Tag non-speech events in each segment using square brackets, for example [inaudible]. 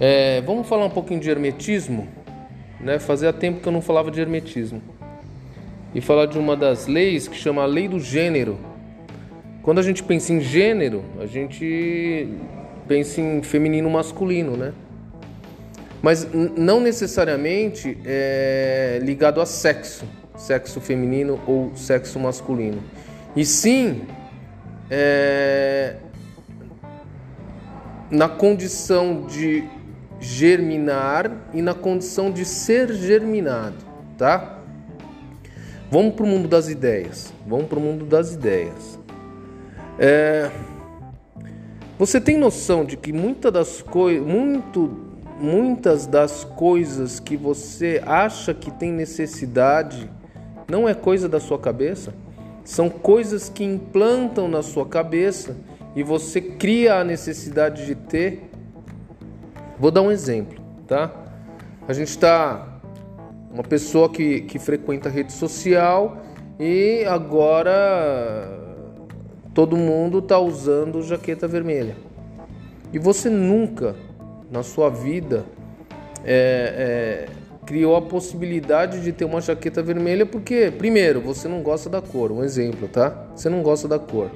É, vamos falar um pouquinho de hermetismo, né? Fazia tempo que eu não falava de hermetismo. E falar de uma das leis que chama a lei do gênero. Quando a gente pensa em gênero, a gente pensa em feminino masculino, né? Mas não necessariamente é ligado a sexo, sexo feminino ou sexo masculino. E sim é, na condição de germinar e na condição de ser germinado, tá? Vamos para o mundo das ideias. Vamos para o mundo das ideias. É, você tem noção de que muita das muito, muitas das coisas que você acha que tem necessidade não é coisa da sua cabeça? São coisas que implantam na sua cabeça e você cria a necessidade de ter. Vou dar um exemplo, tá? A gente está uma pessoa que, que frequenta rede social e agora todo mundo está usando jaqueta vermelha. E você nunca na sua vida é, é, criou a possibilidade de ter uma jaqueta vermelha porque, primeiro, você não gosta da cor. Um exemplo, tá? Você não gosta da cor.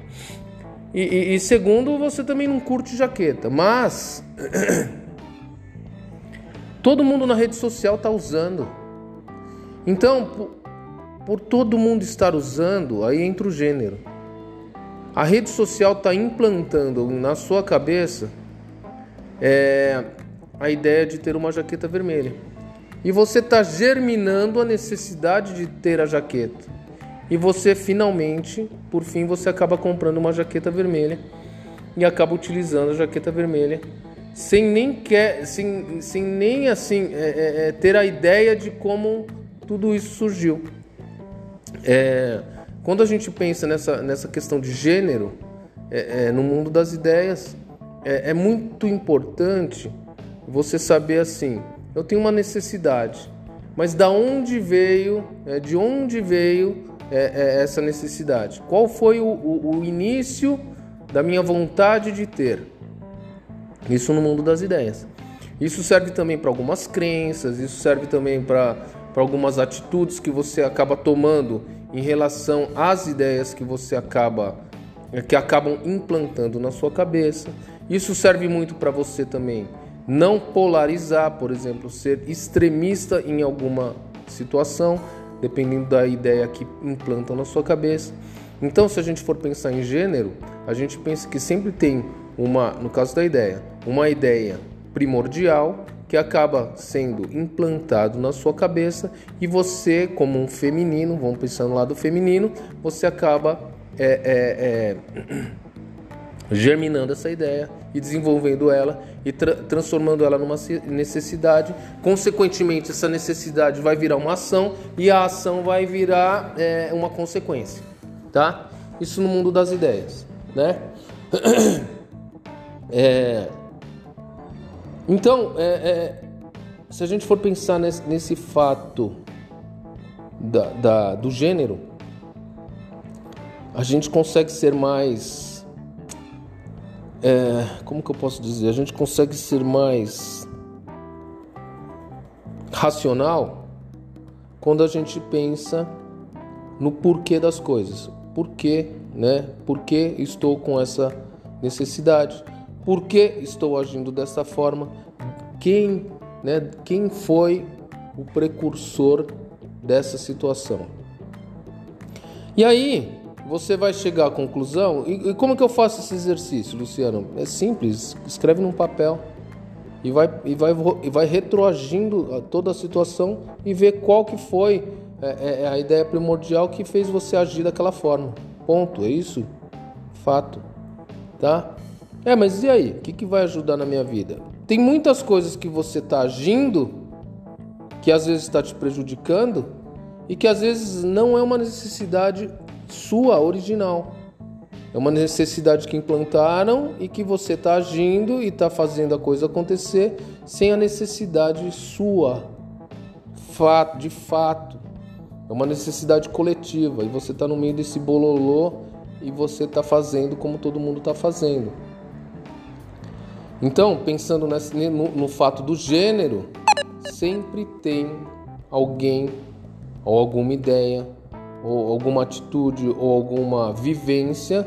E, e, e segundo, você também não curte jaqueta. Mas [clears throat] todo mundo na rede social está usando. Então, por, por todo mundo estar usando, aí entra o gênero. A rede social está implantando na sua cabeça é, a ideia de ter uma jaqueta vermelha. E você está germinando a necessidade de ter a jaqueta. E você finalmente, por fim, você acaba comprando uma jaqueta vermelha e acaba utilizando a jaqueta vermelha sem nem quer, sem, sem nem assim é, é, é ter a ideia de como tudo isso surgiu. É, quando a gente pensa nessa, nessa questão de gênero, é, é, no mundo das ideias, é, muito importante você saber assim: eu tenho uma necessidade, mas da onde veio, de onde veio essa necessidade? Qual foi o, o, o início da minha vontade de ter? Isso no mundo das ideias. Isso serve também para algumas crenças, isso serve também para algumas atitudes que você acaba tomando em relação às ideias que você acaba que acabam implantando na sua cabeça. Isso serve muito para você também não polarizar, por exemplo, ser extremista em alguma situação, dependendo da ideia que implantam na sua cabeça. Então, se a gente for pensar em gênero, a gente pensa que sempre tem uma, no caso da ideia, uma ideia primordial que acaba sendo implantado na sua cabeça e você, como um feminino, vamos pensar no lado feminino, você acaba é, é, é, [clears throat] germinando essa ideia e desenvolvendo ela e tra transformando ela numa necessidade. Consequentemente, essa necessidade vai virar uma ação e a ação vai virar é, uma consequência, tá? Isso no mundo das ideias, né? [clears throat] É, então, é, é, se a gente for pensar nesse, nesse fato da, da, do gênero, a gente consegue ser mais. É, como que eu posso dizer? A gente consegue ser mais racional quando a gente pensa no porquê das coisas. Por quê, né? Por que estou com essa necessidade? Por que estou agindo dessa forma? Quem, né, quem foi o precursor dessa situação? E aí, você vai chegar à conclusão. E, e como que eu faço esse exercício, Luciano? É simples, escreve num papel e vai, e vai, e vai retroagindo toda a situação e ver qual que foi é, é, é a ideia primordial que fez você agir daquela forma. Ponto, é isso? Fato. Tá? É, mas e aí? O que, que vai ajudar na minha vida? Tem muitas coisas que você está agindo que às vezes está te prejudicando e que às vezes não é uma necessidade sua original. É uma necessidade que implantaram e que você está agindo e está fazendo a coisa acontecer sem a necessidade sua, de fato. É uma necessidade coletiva e você está no meio desse bololô e você está fazendo como todo mundo está fazendo. Então, pensando nesse, no, no fato do gênero, sempre tem alguém ou alguma ideia ou alguma atitude ou alguma vivência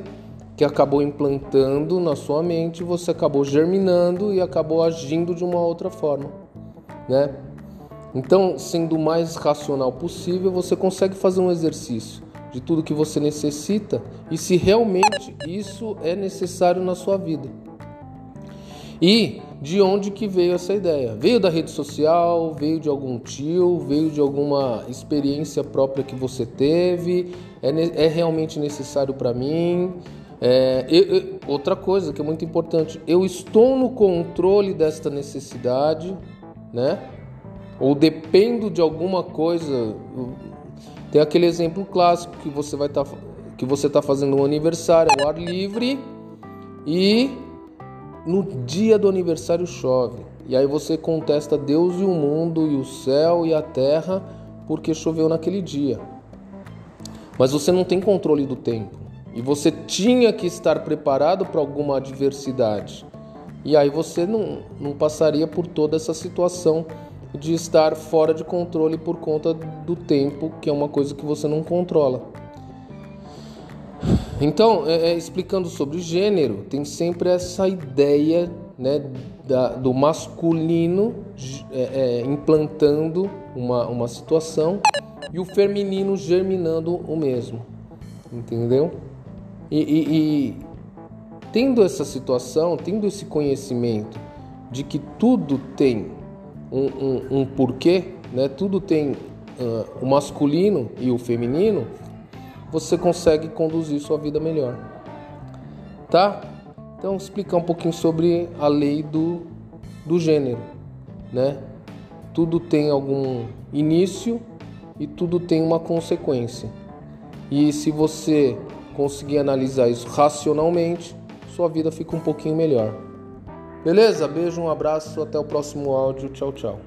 que acabou implantando na sua mente, você acabou germinando e acabou agindo de uma outra forma, né? Então, sendo o mais racional possível, você consegue fazer um exercício de tudo que você necessita e se realmente isso é necessário na sua vida. E de onde que veio essa ideia? Veio da rede social, veio de algum tio, veio de alguma experiência própria que você teve? É, é realmente necessário para mim? É, eu, eu, outra coisa que é muito importante, eu estou no controle desta necessidade, né? Ou dependo de alguma coisa. Tem aquele exemplo clássico que você vai estar tá, que você está fazendo um aniversário ao ar livre e no dia do aniversário chove. E aí você contesta Deus e o mundo e o céu e a terra porque choveu naquele dia. Mas você não tem controle do tempo. E você tinha que estar preparado para alguma adversidade. E aí você não, não passaria por toda essa situação de estar fora de controle por conta do tempo, que é uma coisa que você não controla. Então, é, é, explicando sobre gênero, tem sempre essa ideia né, da, do masculino é, é, implantando uma, uma situação e o feminino germinando o mesmo, entendeu? E, e, e tendo essa situação, tendo esse conhecimento de que tudo tem um, um, um porquê, né? tudo tem uh, o masculino e o feminino, você consegue conduzir sua vida melhor. Tá? Então, explicar um pouquinho sobre a lei do, do gênero, né? Tudo tem algum início e tudo tem uma consequência. E se você conseguir analisar isso racionalmente, sua vida fica um pouquinho melhor. Beleza? Beijo, um abraço, até o próximo áudio. Tchau, tchau.